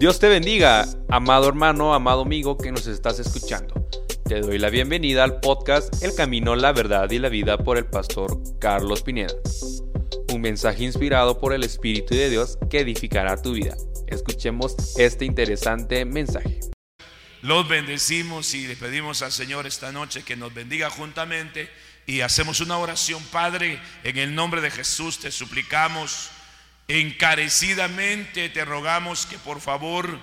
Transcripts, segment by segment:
Dios te bendiga, amado hermano, amado amigo que nos estás escuchando. Te doy la bienvenida al podcast El Camino, la Verdad y la Vida por el pastor Carlos Pineda. Un mensaje inspirado por el Espíritu de Dios que edificará tu vida. Escuchemos este interesante mensaje. Los bendecimos y le pedimos al Señor esta noche que nos bendiga juntamente y hacemos una oración, Padre, en el nombre de Jesús te suplicamos encarecidamente te rogamos que por favor,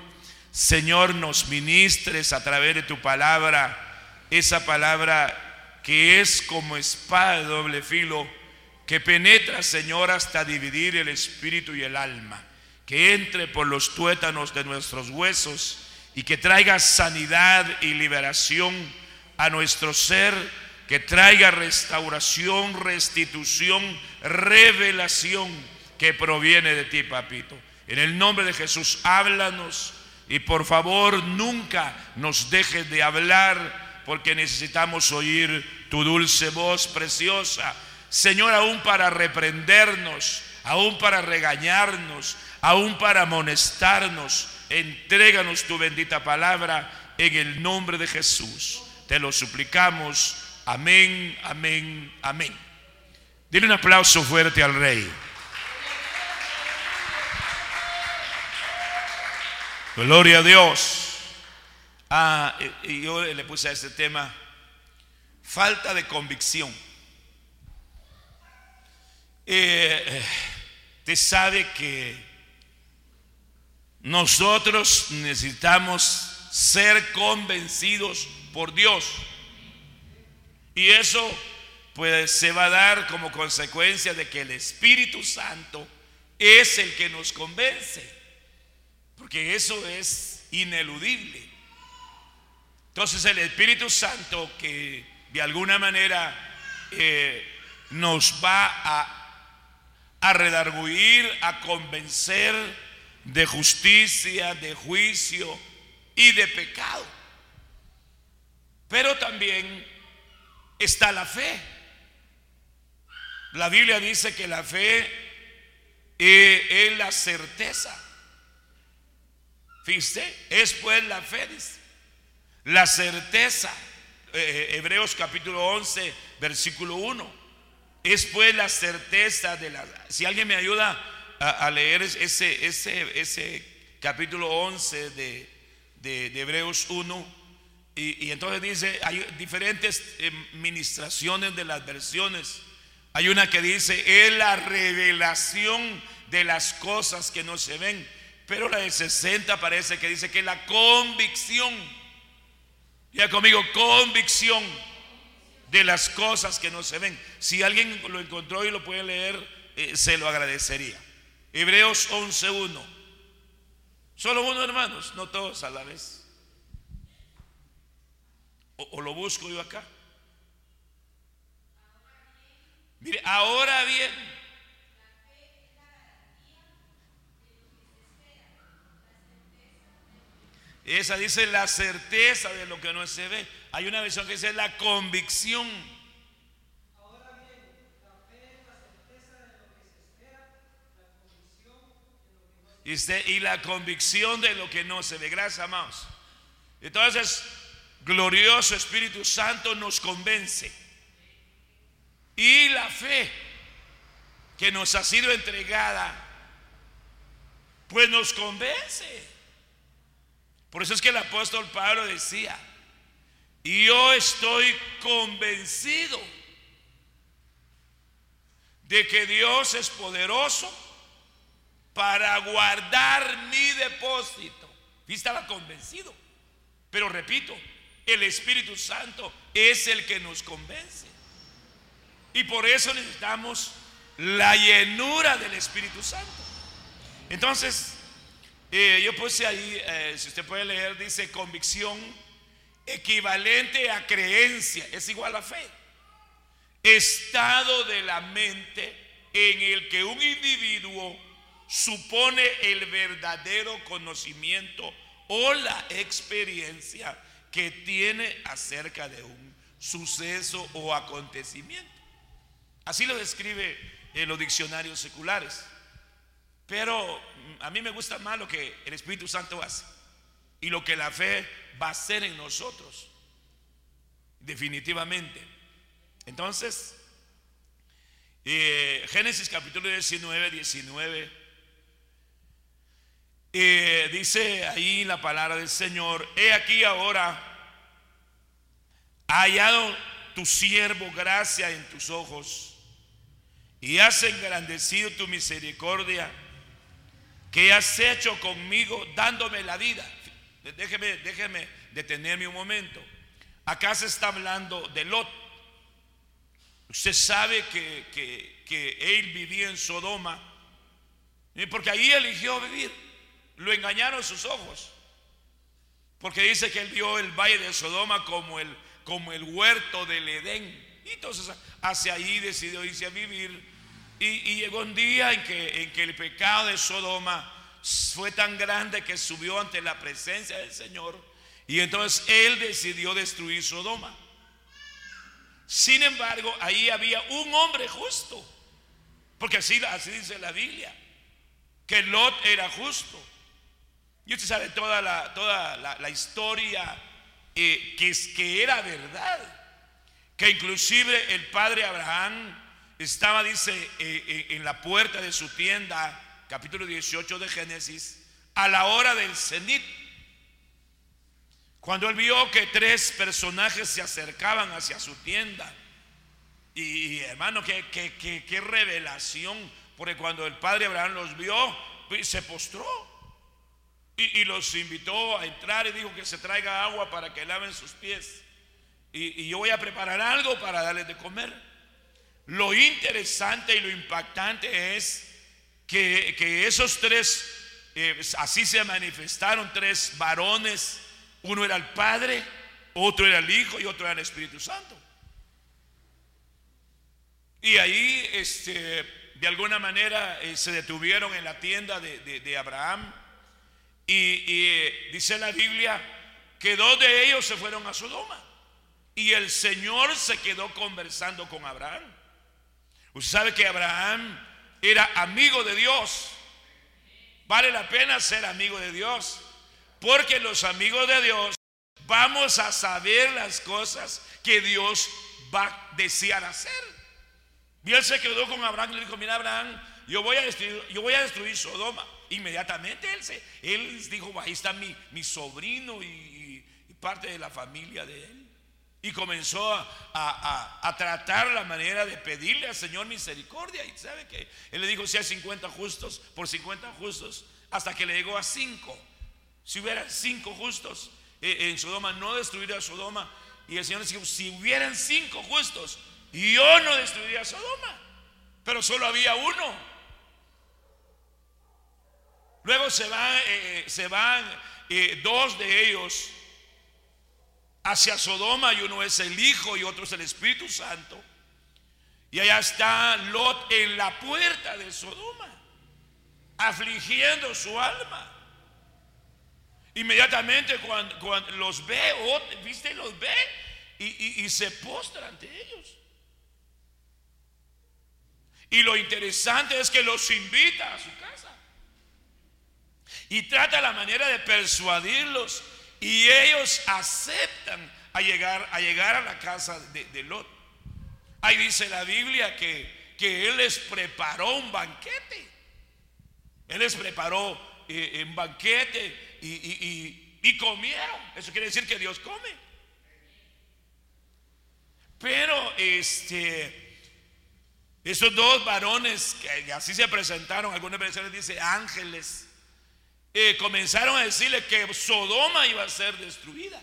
Señor, nos ministres a través de tu palabra, esa palabra que es como espada de doble filo, que penetra, Señor, hasta dividir el espíritu y el alma, que entre por los tuétanos de nuestros huesos y que traiga sanidad y liberación a nuestro ser, que traiga restauración, restitución, revelación que proviene de ti, papito. En el nombre de Jesús, háblanos y por favor nunca nos dejes de hablar porque necesitamos oír tu dulce voz preciosa. Señor, aún para reprendernos, aún para regañarnos, aún para amonestarnos, entréganos tu bendita palabra en el nombre de Jesús. Te lo suplicamos. Amén, amén, amén. Dile un aplauso fuerte al Rey. Gloria a Dios. Ah, y yo le puse a este tema falta de convicción. Eh, usted sabe que nosotros necesitamos ser convencidos por Dios. Y eso pues se va a dar como consecuencia de que el Espíritu Santo es el que nos convence porque eso es ineludible. Entonces el Espíritu Santo que de alguna manera eh, nos va a, a redarguir, a convencer de justicia, de juicio y de pecado. Pero también está la fe. La Biblia dice que la fe eh, es la certeza Fíjese, es pues la fe, la certeza. Eh, eh, Hebreos capítulo 11, versículo 1. Es pues la certeza de la... Si alguien me ayuda a, leer ese, ese, ese capítulo 11 de, de, Hebreos 1, y, y, entonces dice, hay diferentes eh, ministraciones de las versiones. Hay una que dice, es la revelación de las cosas que no se ven. Pero la de 60 parece que dice que la convicción, ya conmigo, convicción de las cosas que no se ven. Si alguien lo encontró y lo puede leer, eh, se lo agradecería. Hebreos 11.1. Solo uno, hermanos, no todos a la vez. O, o lo busco yo acá. Mire, ahora bien, Esa dice la certeza de lo que no se ve. Hay una versión que dice la convicción. Ahora bien, la fe es la certeza de lo que se espera, la convicción de lo que no se ve. Y la convicción de lo que no se ve. Gracias, amados. Entonces, glorioso Espíritu Santo nos convence. Y la fe que nos ha sido entregada, pues nos convence. Por eso es que el apóstol Pablo decía, yo estoy convencido de que Dios es poderoso para guardar mi depósito. Y estaba convencido. Pero repito, el Espíritu Santo es el que nos convence. Y por eso necesitamos la llenura del Espíritu Santo. Entonces, yo puse ahí, eh, si usted puede leer, dice convicción equivalente a creencia, es igual a fe. Estado de la mente en el que un individuo supone el verdadero conocimiento o la experiencia que tiene acerca de un suceso o acontecimiento. Así lo describe en los diccionarios seculares. Pero a mí me gusta más lo que el Espíritu Santo hace y lo que la fe va a hacer en nosotros. Definitivamente. Entonces, eh, Génesis capítulo 19, 19, eh, dice ahí la palabra del Señor, he aquí ahora, ha hallado tu siervo gracia en tus ojos y has engrandecido tu misericordia que has hecho conmigo dándome la vida. Déjeme, déjeme detenerme un momento. Acá se está hablando de Lot. Usted sabe que, él vivía en Sodoma, porque ahí eligió vivir. Lo engañaron sus ojos. Porque dice que él vio el valle de Sodoma como el, como el huerto del Edén. Y entonces hacia ahí decidió irse a vivir. Y, llegó un día en que, en que el pecado de Sodoma fue tan grande que subió ante la presencia del Señor. Y entonces él decidió destruir Sodoma. Sin embargo, ahí había un hombre justo. Porque así, así dice la Biblia. Que Lot era justo. Y usted sabe toda la, toda la, historia eh, que, es, que era verdad. Que inclusive el padre Abraham estaba, dice, eh, eh, en la puerta de su tienda, capítulo 18 de Génesis, a la hora del cenit. Cuando él vio que tres personajes se acercaban hacia su tienda. Y, hermano, qué, qué, revelación. Porque cuando el padre Abraham los vio, pues, se postró. Y, los invitó a entrar y dijo que se traiga agua para que laven sus pies. Y, y yo voy a preparar algo para darles de comer. Lo interesante y lo impactante es que, esos tres, eh, así se manifestaron tres varones. Uno era el Padre, otro era el Hijo y otro era el Espíritu Santo. Y ahí, este, de alguna manera, eh, se detuvieron en la tienda de, Abraham. Y, eh, dice la Biblia que dos de ellos se fueron a Sodoma. Y el Señor se quedó conversando con Abraham. Usted sabe que Abraham era amigo de Dios. Vale la pena ser amigo de Dios. Porque los amigos de Dios vamos a saber las cosas que Dios va a desear hacer. Y él se quedó con Abraham y le dijo, mira Abraham, yo voy a destruir, yo voy a destruir Sodoma. Inmediatamente él, se, él dijo, ahí está mi, mi sobrino y parte de la familia de él. Y comenzó a, tratar la manera de pedirle al Señor misericordia. Y sabe que Él le dijo, si hay 50 justos, por 50 justos, hasta que le llegó a 5. Si hubieran 5 justos eh, en Sodoma, no destruiría Sodoma. Y el Señor le dijo, si hubieran 5 justos, yo no destruiría Sodoma. Pero solo había uno. Luego se van, eh, se van eh, dos de ellos hacia Sodoma y uno es el Hijo y otro es el Espíritu Santo. Y allá está Lot en la puerta de Sodoma, afligiendo su alma. Inmediatamente cuando, los ve, viste, los ve y, y se postra ante ellos. Y lo interesante es que los invita a su casa. Y trata la manera de persuadirlos y ellos aceptan a llegar a, llegar a la casa de, Lot. Ahí dice la Biblia que, que Él les preparó un banquete. Él les preparó eh, un banquete y, comieron. Eso quiere decir que Dios come. Pero este... Esos dos varones que así se presentaron, algunas versiones dice ángeles, eh, comenzaron a decirle que Sodoma iba a ser destruida.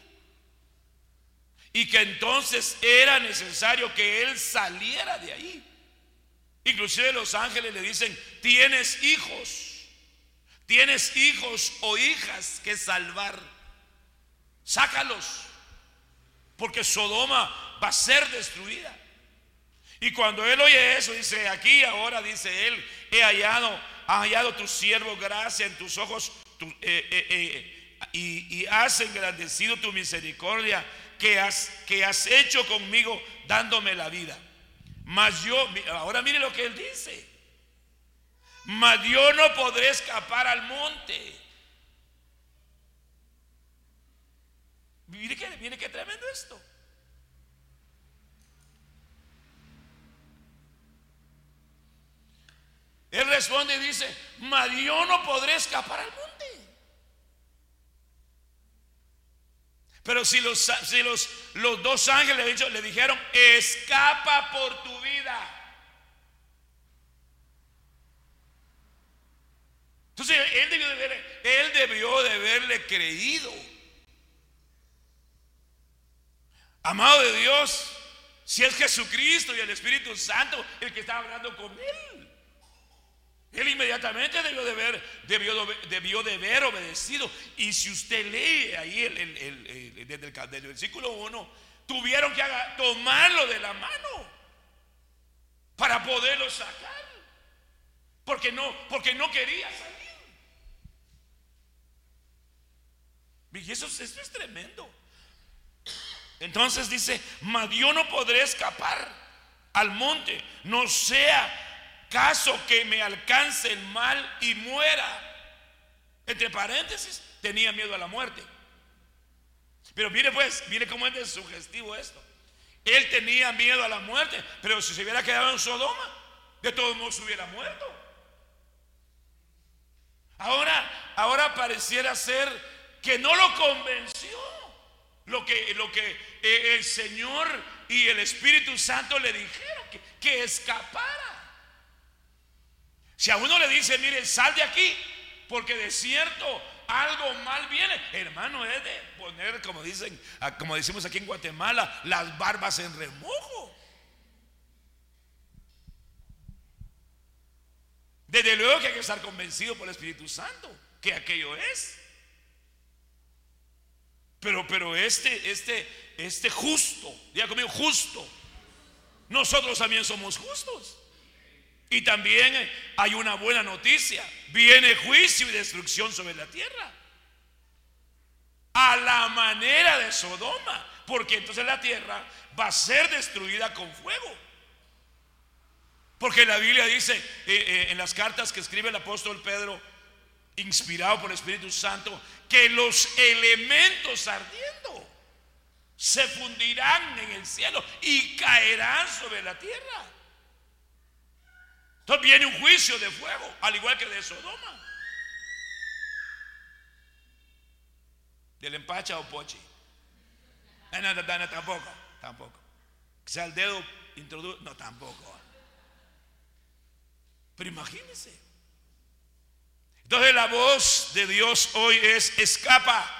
Y que entonces era necesario que él saliera de ahí. Inclusive los ángeles le dicen, tienes hijos, tienes hijos o hijas que salvar. Sácalos, porque Sodoma va a ser destruida. Y cuando él oye eso, dice, aquí ahora dice él, he hallado, ha hallado tu siervo gracia en tus ojos eh, eh, eh, y, has engrandecido tu misericordia que has, que has hecho conmigo dándome la vida. Mas yo, ahora mire lo que él dice. mas yo no podré escapar al monte. Mire que, mire qué tremendo esto. Él responde y dice, mas yo no podré escapar al monte. Pero si los, si los, los dos ángeles le dijeron, escapa por tu vida. Entonces él debió, de él debió de haberle creído. Amado de Dios, si es Jesucristo y el Espíritu Santo el que está hablando con él. Él inmediatamente debió de, ver, debió, debió de haber obedecido. Y si usted lee ahí el, el, desde, el, versículo 1, tuvieron que tomarlo de la mano para poderlo sacar. Porque no, porque no quería salir. Y eso, eso es tremendo. Entonces dice, mas yo no podré escapar al monte, no sea caso que me alcance el mal y muera. Entre paréntesis, tenía miedo a la muerte. Pero mire pues, mire cómo es de sugestivo esto. Él tenía miedo a la muerte, pero si se hubiera quedado en Sodoma, de todos modos hubiera muerto. Ahora, ahora pareciera ser que no lo convenció lo que, lo que eh, el Señor y el Espíritu Santo le dijeron, que, que escapara. Si a uno le dice, mire, sal de aquí, porque de cierto algo mal viene, hermano, es de poner, como dicen, como decimos aquí en Guatemala, las barbas en remojo. Desde luego que hay que estar convencido por el Espíritu Santo que aquello es. Pero, pero este, este, este justo, diga conmigo, justo. Nosotros también somos justos. Y también hay una buena noticia. Viene juicio y destrucción sobre la tierra. A la manera de Sodoma. Porque entonces la tierra va a ser destruida con fuego. Porque la Biblia dice eh, eh, en las cartas que escribe el apóstol Pedro, inspirado por el Espíritu Santo, que los elementos ardiendo se fundirán en el cielo y caerán sobre la tierra. Entonces viene un juicio de fuego, al igual que de Sodoma. Del empacha o pochi. No, no, no, tampoco, tampoco. Que sea el dedo introduce, no, tampoco. Pero imagínense. Entonces la voz de Dios hoy es escapa.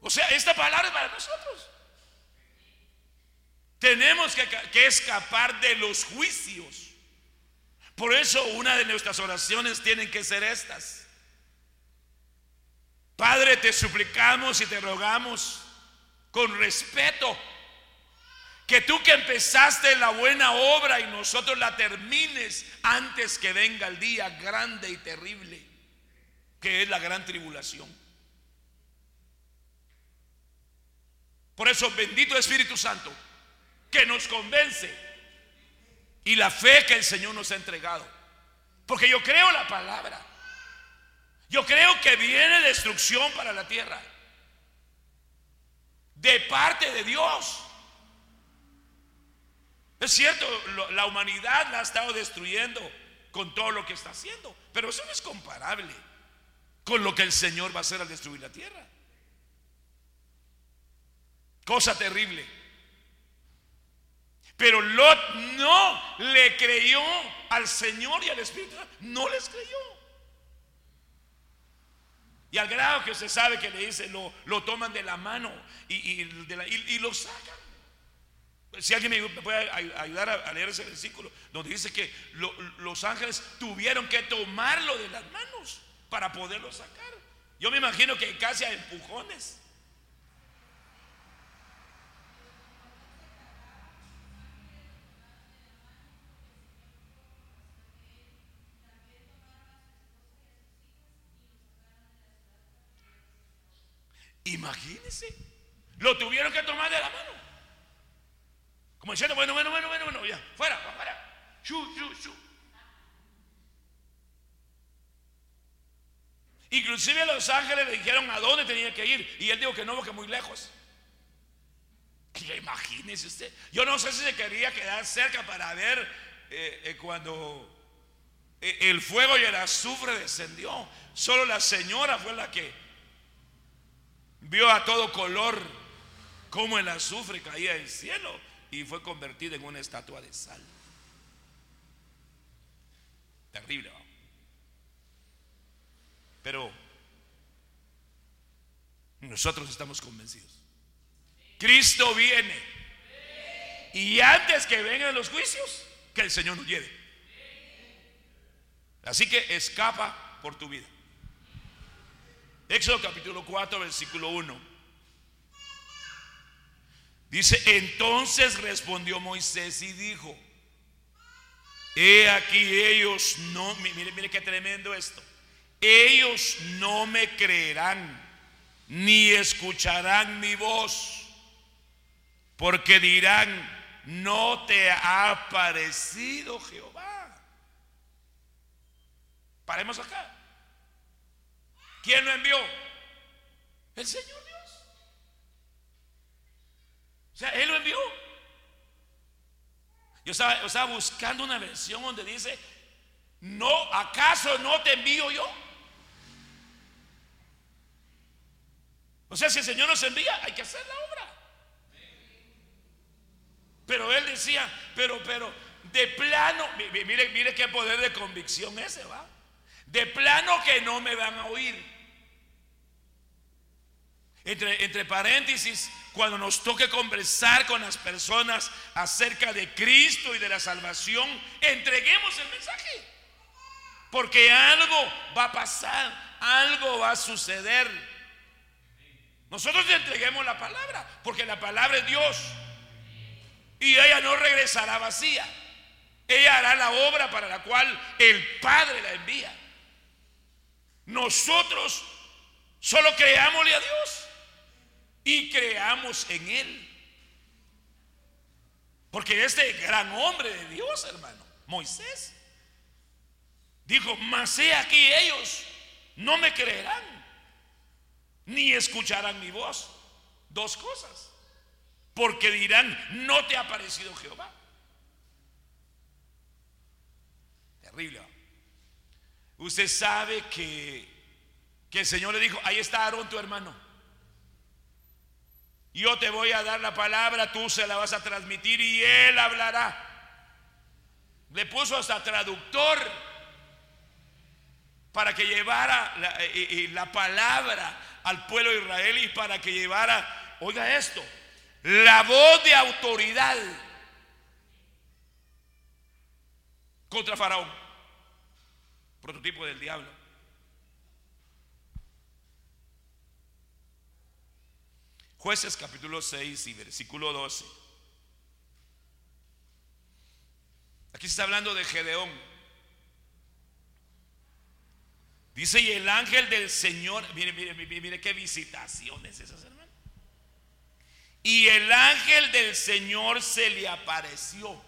O sea, esta palabra es para nosotros. Tenemos que, escapar de los juicios. Por eso una de nuestras oraciones tienen que ser estas. Padre, te suplicamos y te rogamos con respeto que tú que empezaste la buena obra y nosotros la termines antes que venga el día grande y terrible, que es la gran tribulación. Por eso, bendito Espíritu Santo, que nos convence y la fe que el Señor nos ha entregado. Porque yo creo la palabra. Yo creo que viene destrucción para la tierra. De parte de Dios. Es cierto, la humanidad la ha estado destruyendo con todo lo que está haciendo, pero eso no es comparable con lo que el Señor va a hacer al destruir la tierra. Cosa terrible. Pero Lot no le creyó al Señor y al Espíritu. No les creyó. Y al grado que usted sabe que le dice, lo, toman de la mano y, y lo sacan. Si alguien me puede ayudar a leer ese versículo, donde dice que los ángeles tuvieron que tomarlo de las manos para poderlo sacar. Yo me imagino que casi a empujones. Imagínense. Lo tuvieron que tomar de la mano. Como diciendo, bueno, bueno, bueno, bueno, bueno, ya, fuera, fuera. Shu, shu, shu. Inclusive los ángeles le dijeron a dónde tenía que ir y él dijo que no, porque muy lejos. Imagínese usted. Yo no sé si se quería quedar cerca para ver eh, eh, cuando eh, el fuego y el azufre descendió. Solo la señora fue la que vio a todo color cómo el azufre caía del cielo y fue convertida en una estatua de sal. Terrible. Pero nosotros estamos convencidos. Cristo viene. Y antes que vengan los juicios, que el Señor nos lleve. Así que escapa por tu vida. Éxodo capítulo 4, versículo 1. Dice, entonces respondió Moisés y dijo, he aquí ellos no, mire, mire qué tremendo esto, ellos no me creerán ni escucharán mi voz, porque dirán, no te ha parecido Jehová. Paremos acá. ¿Quién lo envió? El Señor Dios. O sea, Él lo envió. Yo estaba, buscando una versión donde dice, no, ¿acaso no te envío yo? O sea, si el Señor nos envía, hay que hacer la obra. Pero él decía, pero, pero, de plano, mire, mire qué poder de convicción ese, va. De plano que no me van a oír. Entre, paréntesis, cuando nos toque conversar con las personas acerca de Cristo y de la salvación, entreguemos el mensaje. Porque algo va a pasar, algo va a suceder. Nosotros le entreguemos la palabra, porque la palabra es Dios. Y ella no regresará vacía. Ella hará la obra para la cual el Padre la envía. Nosotros solo creámosle a Dios y creamos en Él. Porque este gran hombre de Dios, hermano, Moisés, dijo, mas he aquí ellos no me creerán, ni escucharán mi voz. Dos cosas porque dirán, no te ha parecido Jehová. Terrible. Usted sabe que, que el Señor le dijo, ahí está Aarón tu hermano. Yo te voy a dar la palabra, tú se la vas a transmitir y él hablará. Le puso hasta traductor para que llevara la, eh, eh, la palabra al pueblo de Israel y para que llevara, oiga esto, la voz de autoridad contra Faraón, prototipo del diablo. Jueces capítulo 6 y versículo 12. Aquí se está hablando de Gedeón. Dice, y el ángel del Señor, mire, mire, mire, mire qué visitaciones esas, hermanos. Y el ángel del Señor se le apareció.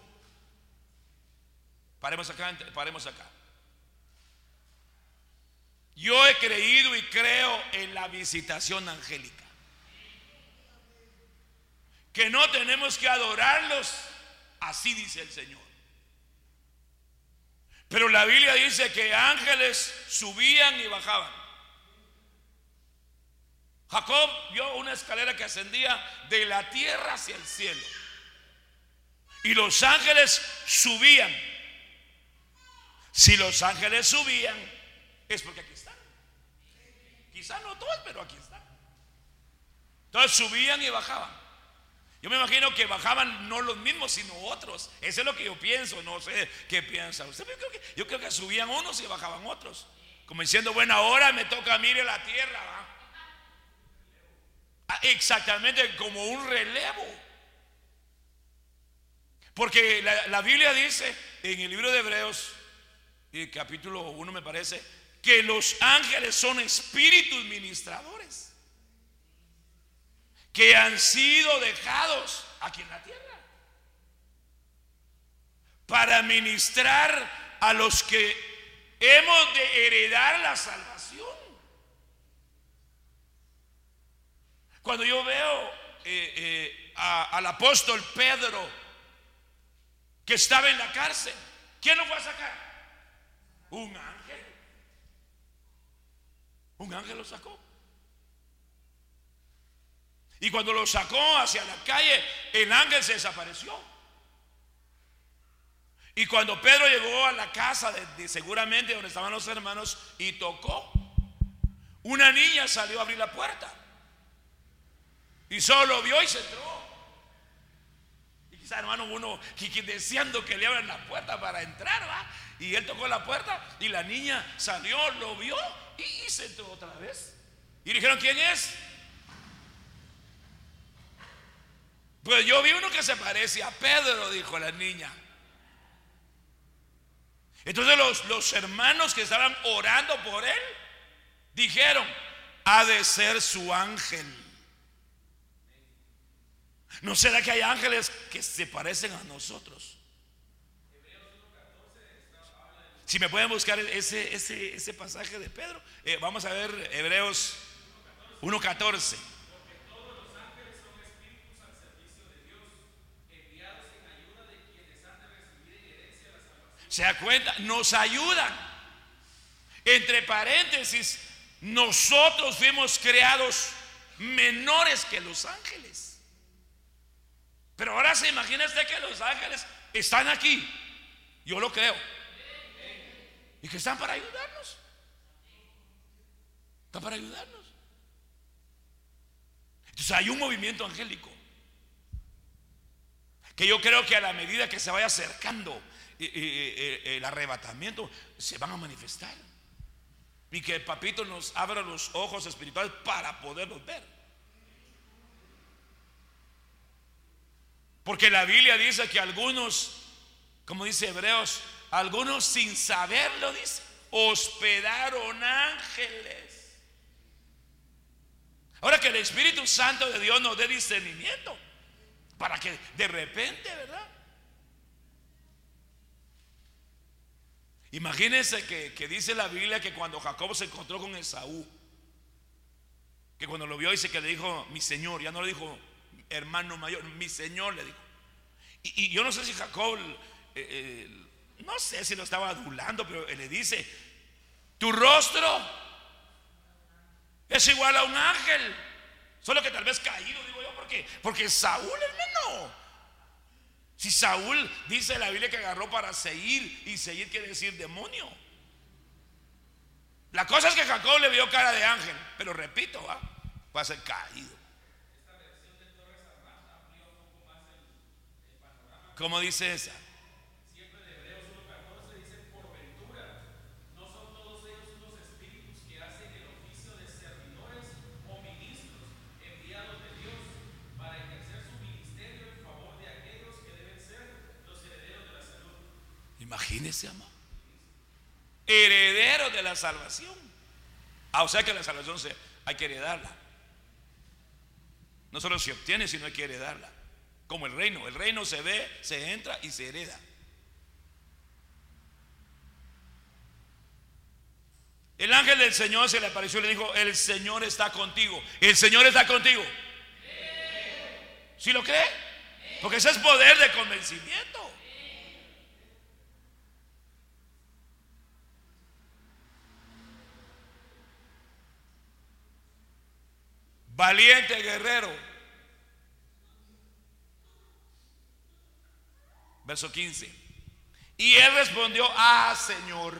Paremos acá, paremos acá. Yo he creído y creo en la visitación angélica. Que no tenemos que adorarlos, así dice el Señor. Pero la Biblia dice que ángeles subían y bajaban. Jacob vio una escalera que ascendía de la tierra hacia el cielo. Y los ángeles subían. Si los ángeles subían, es porque aquí están. Quizá no todos, pero aquí están. Entonces subían y bajaban. Yo me imagino que bajaban no los mismos, sino otros. Eso es lo que yo pienso, no sé qué piensa usted. Yo creo que, yo creo que subían unos y bajaban otros. Como diciendo, bueno, ahora me toca mí la tierra. Ah, exactamente como un relevo. Porque la, Biblia dice en el libro de Hebreos, capítulo 1 me parece, que los ángeles son espíritus ministradores que han sido dejados aquí en la tierra para ministrar a los que hemos de heredar la salvación. Cuando yo veo eh, eh, al apóstol Pedro que estaba en la cárcel, ¿quién lo fue a sacar? Un ángel. Un ángel lo sacó. Y cuando lo sacó hacia la calle, el ángel se desapareció. Y cuando Pedro llegó a la casa, de, seguramente donde estaban los hermanos, y tocó, una niña salió a abrir la puerta. Y solo vio y se entró. Y quizá hermano uno deseando que le abran la puerta para entrar, ¿va? Y él tocó la puerta y la niña salió, lo vio y se entró otra vez. Y dijeron, ¿quién es? Pues yo vi uno que se parece a Pedro, dijo la niña. Entonces los, los hermanos que estaban orando por él dijeron, ha de ser su ángel. ¿No será que hay ángeles que se parecen a nosotros? Si me pueden buscar ese, ese, ese pasaje de Pedro, eh, vamos a ver Hebreos 1.14. ¿Se da cuenta? Nos ayudan. Entre paréntesis, nosotros fuimos creados menores que los ángeles. Pero ahora se imagina usted que los ángeles están aquí. Yo lo creo. Y que están para ayudarnos. Están para ayudarnos. Entonces hay un movimiento angélico. Que yo creo que a la medida que se vaya acercando el arrebatamiento, se van a manifestar. Y que el papito nos abra los ojos espirituales para poderlos ver. Porque la Biblia dice que algunos, como dice Hebreos, algunos sin saberlo, dice, hospedaron ángeles. Ahora que el Espíritu Santo de Dios nos dé discernimiento, para que de repente, ¿verdad? Imagínense que, dice la Biblia que cuando Jacob se encontró con Esaú, que cuando lo vio dice que le dijo mi señor, ya no le dijo hermano mayor, mi señor le dijo. Y, yo no sé si Jacob, eh, eh, no sé si lo estaba adulando, pero le dice, tu rostro es igual a un ángel, solo que tal vez caído, digo yo, porque, porque Saúl, hermano, si Saúl dice la Biblia que agarró para seguir y seguir quiere decir demonio. La cosa es que Jacob le vio cara de ángel, pero repito, va, va a ser caído. ¿Cómo dice esa? Imagínese, amado. Heredero de la salvación. Ah, o sea que la salvación se, hay que heredarla. No solo se obtiene, sino hay que heredarla. Como el reino. El reino se ve, se entra y se hereda. El ángel del Señor se le apareció y le dijo, el Señor está contigo. El Señor está contigo. ¿Sí lo cree? Porque ese es poder de convencimiento. Valiente guerrero. Verso 15. Y él respondió, ah, Señor,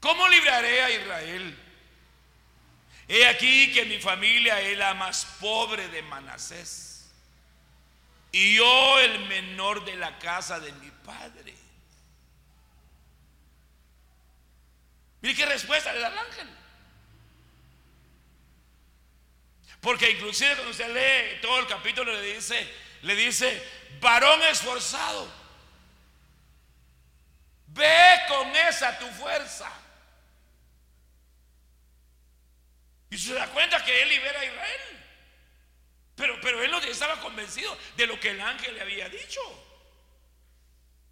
¿cómo libraré a Israel? He aquí que mi familia es la más pobre de Manasés. Y yo el menor de la casa de mi padre. Mire qué respuesta le da el ángel. Porque inclusive cuando usted lee todo el capítulo le dice, le dice, varón esforzado, ve con esa tu fuerza. Y se da cuenta que él libera a Israel. Pero, pero él no estaba convencido de lo que el ángel le había dicho.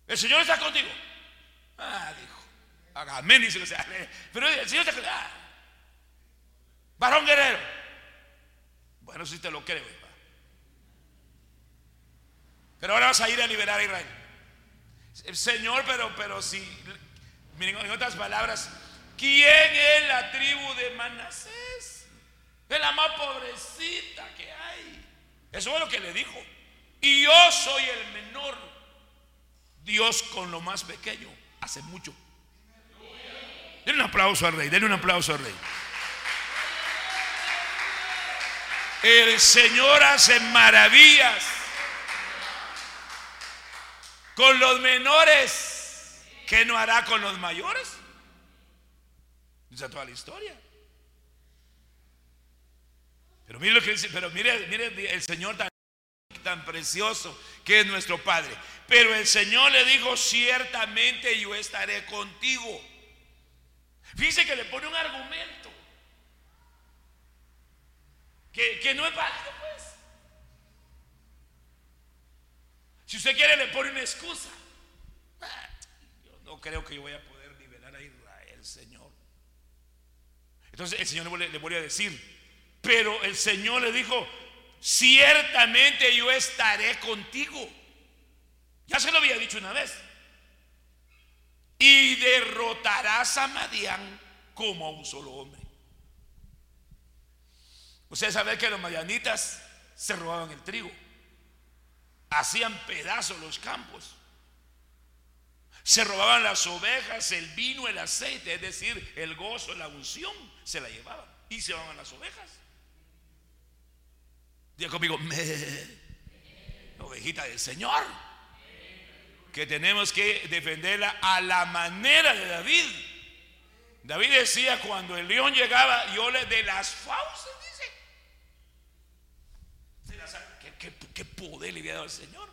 El Señor está contigo. Ah, dijo. Amén, dice. Pero el Señor está contigo. Ah, varón guerrero. Bueno, si te lo creo. Pero ahora vas a ir a liberar a Israel. Señor, pero, pero si, miren, en otras palabras, ¿quién es la tribu de Manasés? Es la más pobrecita que hay. Eso es lo que le dijo. Y yo soy el menor. Dios con lo más pequeño hace mucho. Denle un aplauso al rey, denle un aplauso al rey. El Señor hace maravillas con los menores. ¿Qué no hará con los mayores? Dice toda la historia. Pero mire lo que dice, pero mire, mire el Señor tan, tan precioso que es nuestro Padre. Pero el Señor le dijo, ciertamente yo estaré contigo. Fíjese que le pone un argumento que, no es válido, pues. Si usted quiere, le pone una excusa. Ah, yo no creo que yo voy a poder nivelar a Israel, Señor. Entonces el Señor le, le vuelve a decir, pero el Señor le dijo, ciertamente yo estaré contigo. Ya se lo había dicho una vez. Y derrotarás a Madián como a un solo hombre. Ustedes saben que los madianitas se robaban el trigo. Hacían pedazos los campos. Se robaban las ovejas, el vino, el aceite, es decir, el gozo, la unción, se la llevaban y se llevaban las ovejas. Diga conmigo, ovejita del Señor, que tenemos que defenderla a la manera de David. David decía cuando el león llegaba, yo le de las fauces, dice. ¿Qué, qué, poder le había dado el Señor?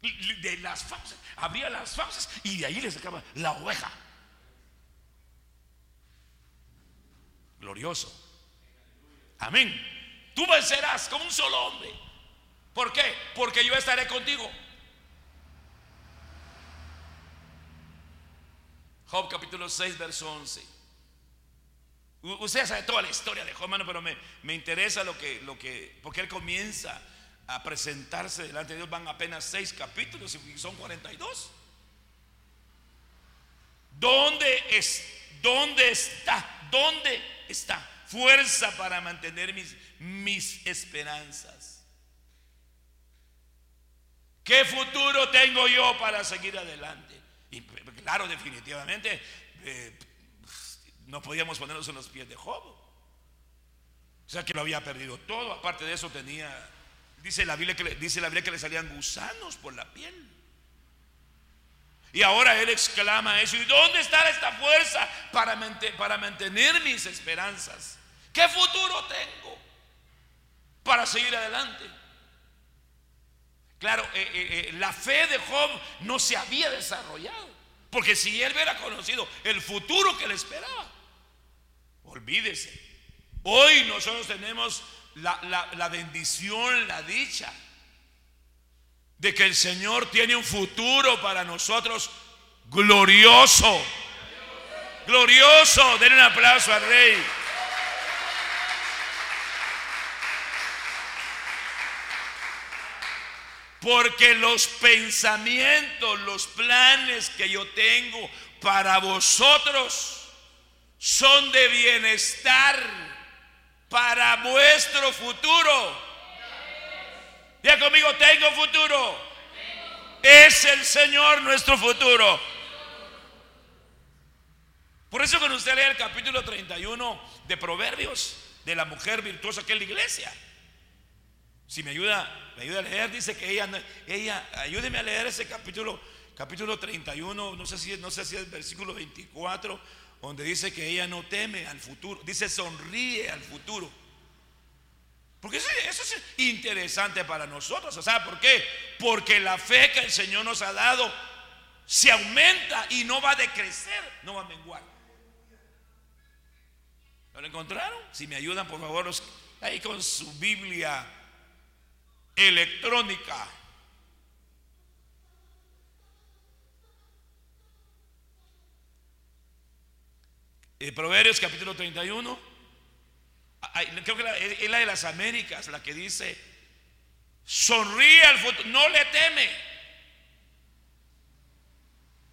De las fauces, abría las fauces y de ahí le sacaba la oveja. Glorioso. Amén. Tú vencerás como un solo hombre. ¿Por qué? Porque yo estaré contigo. Job capítulo 6, verso 11. Usted sabe toda la historia de Job, hermano, pero me, me interesa lo que, lo que, porque él comienza a presentarse delante de Dios. Van apenas seis capítulos y son 42. ¿Dónde es? ¿Dónde está? ¿Dónde está? Fuerza para mantener mis, mis esperanzas. ¿Qué futuro tengo yo para seguir adelante? Y claro, definitivamente, eh, no podíamos ponernos en los pies de Job. O sea que lo había perdido todo. Aparte de eso tenía, dice la Biblia que le, dice la Biblia que le salían gusanos por la piel. Y ahora él exclama eso. ¿Y dónde está esta fuerza para, para mantener mis esperanzas? ¿Qué futuro tengo? para seguir adelante. Claro, eh, eh, eh, la fe de Job no se había desarrollado. Porque si él hubiera conocido el futuro que le esperaba, olvídese. Hoy nosotros tenemos la, la bendición, la dicha de que el Señor tiene un futuro para nosotros glorioso. Glorioso. Den un aplauso al Rey. Porque los pensamientos, los planes que yo tengo para vosotros son de bienestar para vuestro futuro. Ya conmigo, tengo futuro. Es el Señor nuestro futuro. Por eso cuando usted lee el capítulo 31 de Proverbios, de la mujer virtuosa que es la iglesia, si me ayuda, me ayuda a leer, dice que ella, ella, ayúdeme a leer ese capítulo, capítulo 31, no sé si, no sé si es versículo 24, donde dice que ella no teme al futuro, dice sonríe al futuro. Porque eso, es interesante para nosotros. ¿Sabe por qué? Porque la fe que el Señor nos ha dado se aumenta y no va a decrecer, no va a menguar. ¿Lo encontraron? Si me ayudan, por favor, ahí con su Biblia electrónica. Proverbios capítulo 31, creo que es la de las Américas, la que dice, sonríe al futuro, no le teme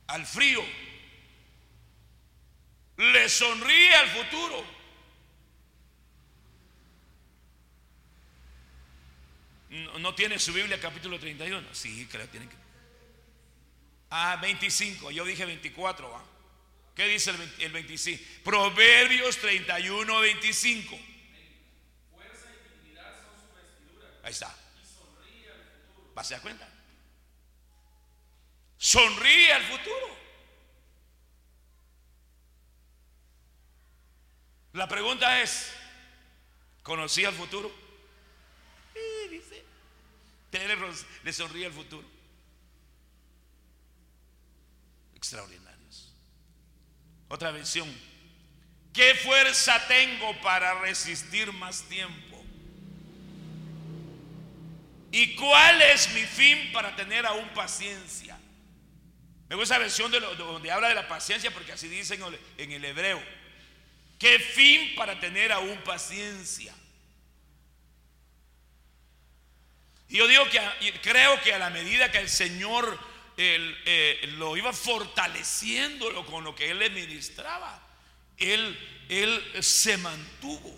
al frío, le sonríe al futuro. No, tiene su Biblia capítulo 31. Sí, que la tienen que. Ah, 25. Yo dije 24. ¿Qué dice el, el 25? Proverbios 31, 25. Fuerza y dignidad son su. Ahí está. Y sonríe al futuro. ¿Vas a dar cuenta? Sonríe al futuro. La pregunta es, ¿conocía el futuro? Sí, dice. Le sonríe al futuro. Extraordinarios. Otra versión. ¿Qué fuerza tengo para resistir más tiempo? ¿Y cuál es mi fin para tener aún paciencia? Me gusta esa versión de donde habla de la paciencia porque así dicen en el hebreo. ¿Qué fin para tener aún paciencia? Y yo digo que creo que a la medida que el Señor eh, lo iba fortaleciendo con lo que Él le ministraba, Él, él se mantuvo.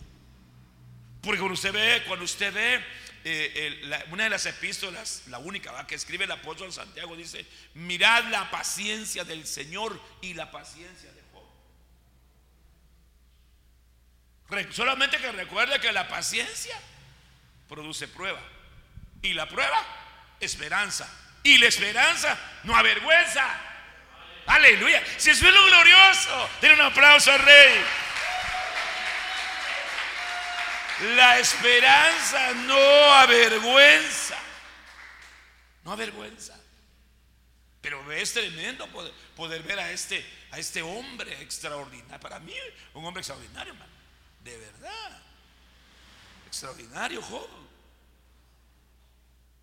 Porque cuando usted ve, cuando usted ve eh, una de las epístolas, la única que escribe el apóstol Santiago, dice, mirad la paciencia del Señor y la paciencia de Job. Solamente que recuerde que la paciencia produce prueba. Y la prueba, esperanza. Y la esperanza no avergüenza. Aleluya. Si es lo glorioso, den un aplauso al rey. La esperanza no avergüenza. No avergüenza. Pero es tremendo poder, ver a este, a este hombre extraordinario. Para mí, un hombre extraordinario, hermano. De verdad. Extraordinario, joven.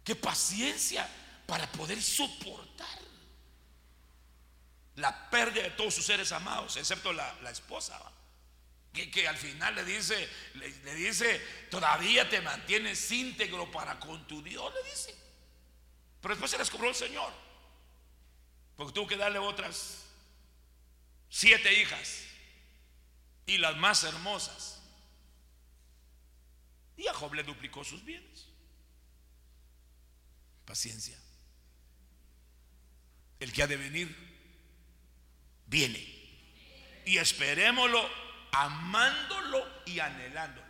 Qué paciencia para poder soportar la pérdida de todos sus seres amados, excepto la, esposa que, al final le dice, le, dice, todavía te mantienes íntegro para con tu Dios, le dice. Pero después se les cobró el Señor, porque tuvo que darle otras siete hijas y las más hermosas. Y a Job le duplicó sus bienes. Paciencia. El que ha de venir, viene. Y esperémoslo amándolo y anhelándolo.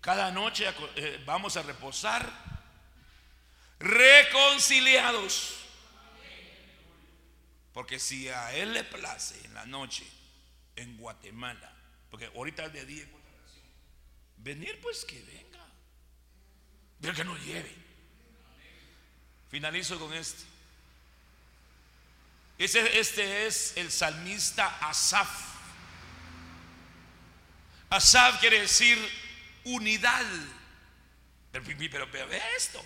Cada noche eh, vamos a reposar reconciliados. Porque si a Él le place en la noche en Guatemala, porque ahorita es de día venir pues que venga, pero que no lleve. Finalizo con este. Este, es el salmista Asaf. Asaf quiere decir unidad. Pero, pero, esto.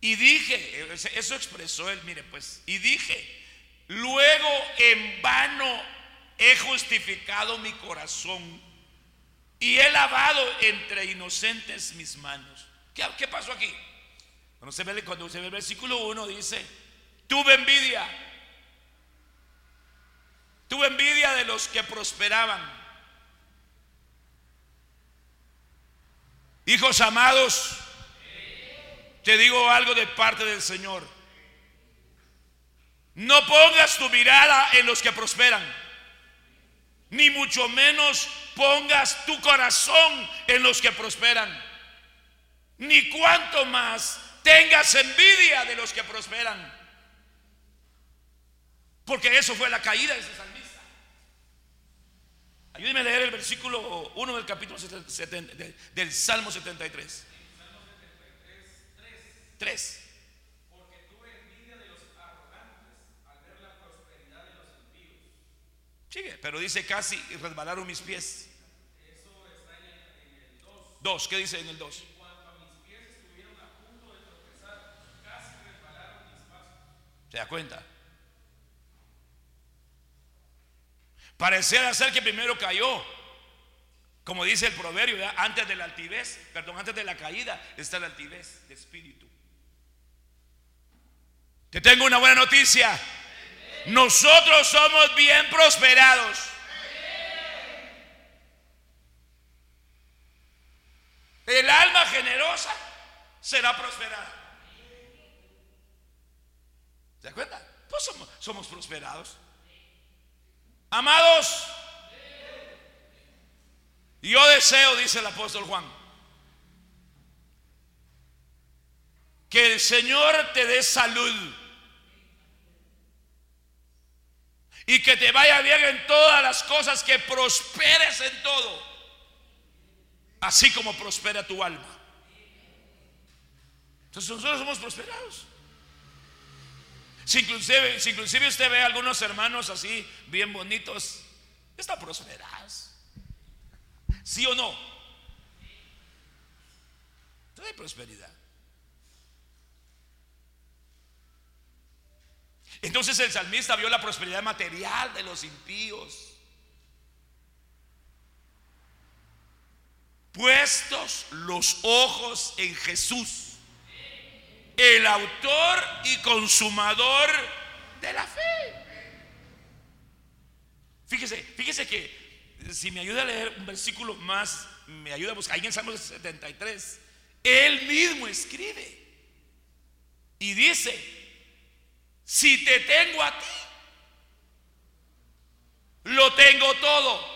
Y dije, eso expresó él, mire pues, y dije, luego en vano he justificado mi corazón y he lavado entre inocentes mis manos. ¿Qué, pasó aquí? Cuando se, ve, cuando se ve el versículo 1 dice, tuve envidia, tuve envidia de los que prosperaban Hijos amados, te digo algo de parte del Señor. No pongas tu mirada en los que prosperan, ni mucho menos pongas tu corazón en los que prosperan, ni cuanto más tengas envidia de los que prosperan. Porque eso fue la caída de ese Ayúdeme a leer el versículo 1 del capítulo 70, del Salmo 73. 3. Porque tuve envidia de los arrogantes al ver la prosperidad de los impíos. Sigue, pero dice casi resbalaron mis pies. Eso está en el 2. 2, ¿qué dice en el 2? En cuanto a mis pies estuvieron a punto de tropezar, casi resbalaron mis pasos. ¿Se da cuenta? Parecía ser que primero cayó. Como dice el proverbio, antes de la altivez, perdón, antes de la caída está la altivez de espíritu. Te tengo una buena noticia. Nosotros somos bien prosperados. El alma generosa será prosperada. ¿Se da cuenta? Pues somos prosperados. Amados, yo deseo, dice el apóstol Juan, que el Señor te dé salud y que te vaya bien en todas las cosas, que prosperes en todo, así como prospera tu alma. Entonces nosotros somos prosperados. Si inclusive, si inclusive usted ve a algunos hermanos así, bien bonitos, están prosperados. ¿Sí o no? Entonces hay prosperidad. Entonces el salmista vio la prosperidad material de los impíos. Puestos los ojos en Jesús, el autor y consumador de la fe. Fíjese, fíjese que si me ayuda a leer un versículo más, me ayuda a buscar, ahí en Salmo 73, él mismo escribe y dice, si te tengo a ti, lo tengo todo.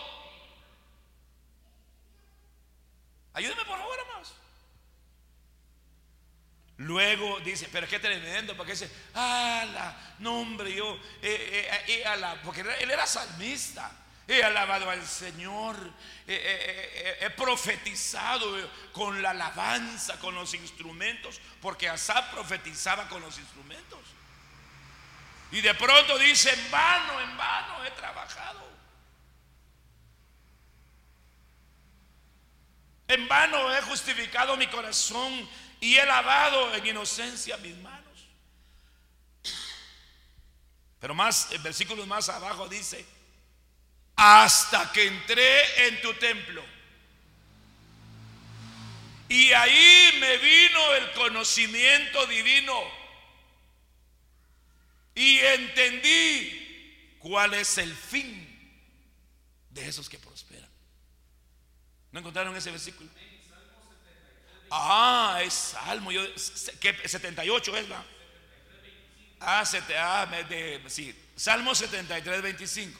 Ayúdeme por favor, hermanos. Luego dice, pero qué tremendo, porque dice, ala, no hombre, yo, eh, eh, eh, porque él era salmista. He alabado al Señor, he, profetizado con la alabanza, con los instrumentos, porque Asaf profetizaba con los instrumentos. Y de pronto dice, en vano, en vano he trabajado. En vano he justificado mi corazón y he lavado en inocencia mis manos. Pero más, en versículos más abajo dice, hasta que entré en tu templo. Y ahí me vino el conocimiento divino. Y entendí cuál es el fin de esos que prosperan. ¿No encontraron ese versículo? Ah, es Salmo. Yo, 78 es la. Ah, ah de, sí. Salmo 73, 25.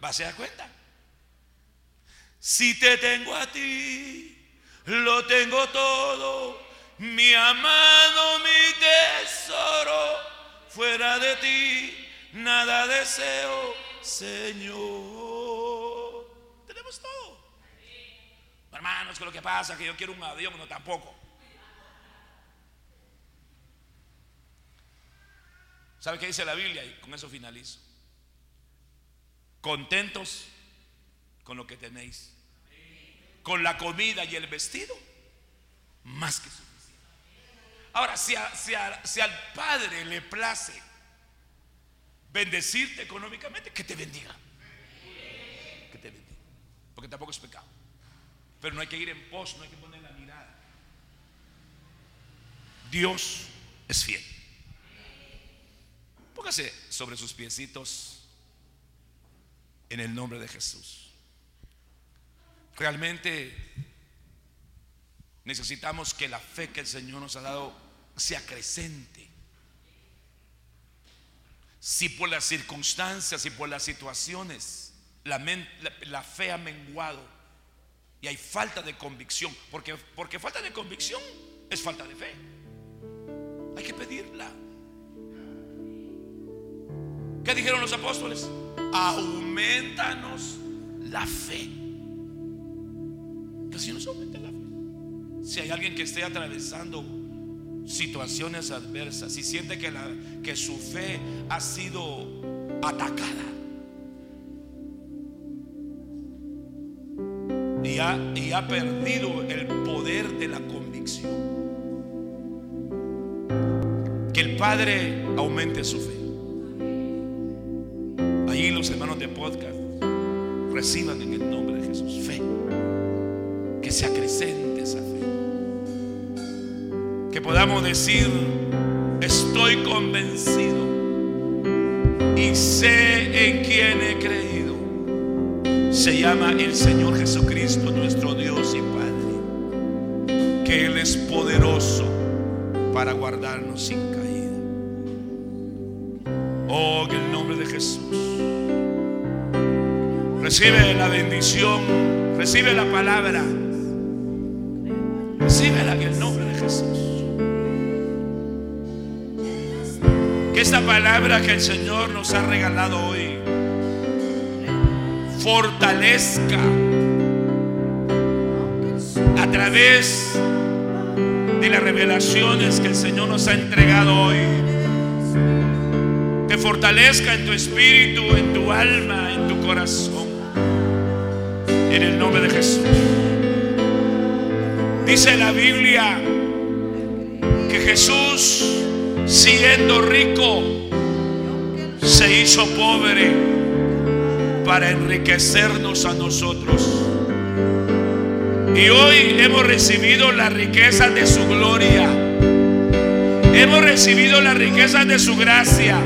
¿Vas a dar cuenta? Si te tengo a ti, lo tengo todo, mi amado, mi tesoro, fuera de ti, nada deseo, Señor. Tenemos todo. Hermanos, que lo que pasa que yo quiero un avión, no tampoco. ¿Sabe qué dice la Biblia? Y con eso finalizo contentos con lo que tenéis, con la comida y el vestido, más que suficiente. Ahora, si, al Padre le place bendecirte económicamente, que te bendiga. Que te bendiga. Porque tampoco es pecado. Pero no hay que ir en pos, no hay que poner la mirada. Dios es fiel. Póngase sobre sus piecitos en el nombre de Jesús. Realmente necesitamos que la fe que el Señor nos ha dado se acrecente. Si por las circunstancias y por las situaciones la, fe ha menguado y hay falta de convicción, porque, porque falta de convicción es falta de fe. Hay que pedirla. ¿Qué dijeron los apóstoles? aumentanos la fe. Que si nos aumente la fe. Si hay alguien que esté atravesando situaciones adversas, si siente que, la, que su fe ha sido atacada. Y ha, y ha perdido el poder de la convicción. Que el Padre aumente su fe. aquí los hermanos de podcast reciban en el nombre de Jesús fe. Que se acrecente esa fe. Que podamos decir, estoy convencido y sé en quién he creído. Se llama el Señor Jesucristo, nuestro Dios y Padre. Que Él es poderoso para guardarnos sin caída. Oh, en el nombre de Jesús. Recibe la bendición, recibe la palabra. Recíbela en el nombre de Jesús. Que esta palabra que el Señor nos ha regalado hoy fortalezca a través de las revelaciones que el Señor nos ha entregado hoy. Te fortalezca en tu espíritu, en tu alma, en tu corazón. En el nombre de Jesús. Dice la Biblia que Jesús, siendo rico, se hizo pobre para enriquecernos a nosotros. Y hoy hemos recibido la riqueza de su gloria. Hemos recibido la riqueza de su gracia.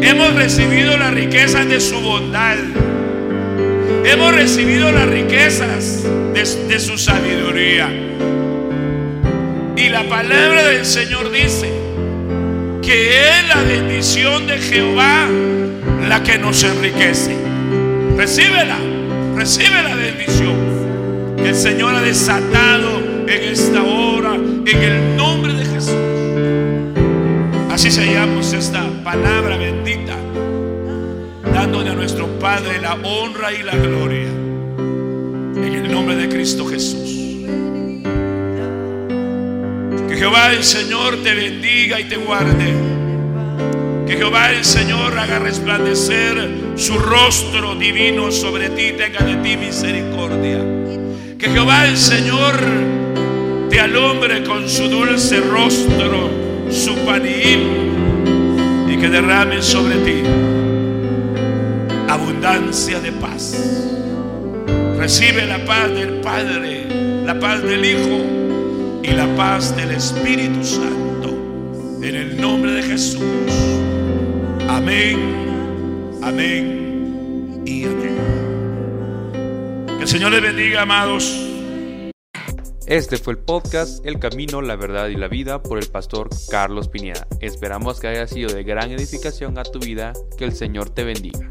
Hemos recibido la riqueza de su bondad. Hemos recibido las riquezas de, de, su sabiduría. Y la palabra del Señor dice la bendición de Jehová la que nos enriquece. Recíbela, recibe la bendición que el Señor ha desatado en esta hora, en el nombre de Jesús. Así sellamos esta palabra bendita, dándole a nuestro Padre la honra y la gloria, en el nombre de Cristo Jesús. Que Jehová el Señor te bendiga y te guarde. Que Jehová el Señor haga resplandecer su rostro divino sobre ti, tenga de ti misericordia. Que Jehová el Señor te alumbre con su dulce rostro, su panín, y que derrame sobre ti abundancia de paz. Recibe la paz del Padre, la paz del Hijo y la paz del Espíritu Santo. En el nombre de Jesús. Amén, amén y amén. Que el Señor les bendiga, amados. Este fue el podcast El Camino, la Verdad y la Vida por el pastor Carlos Pineda. Esperamos que haya sido de gran edificación a tu vida. Que el Señor te bendiga.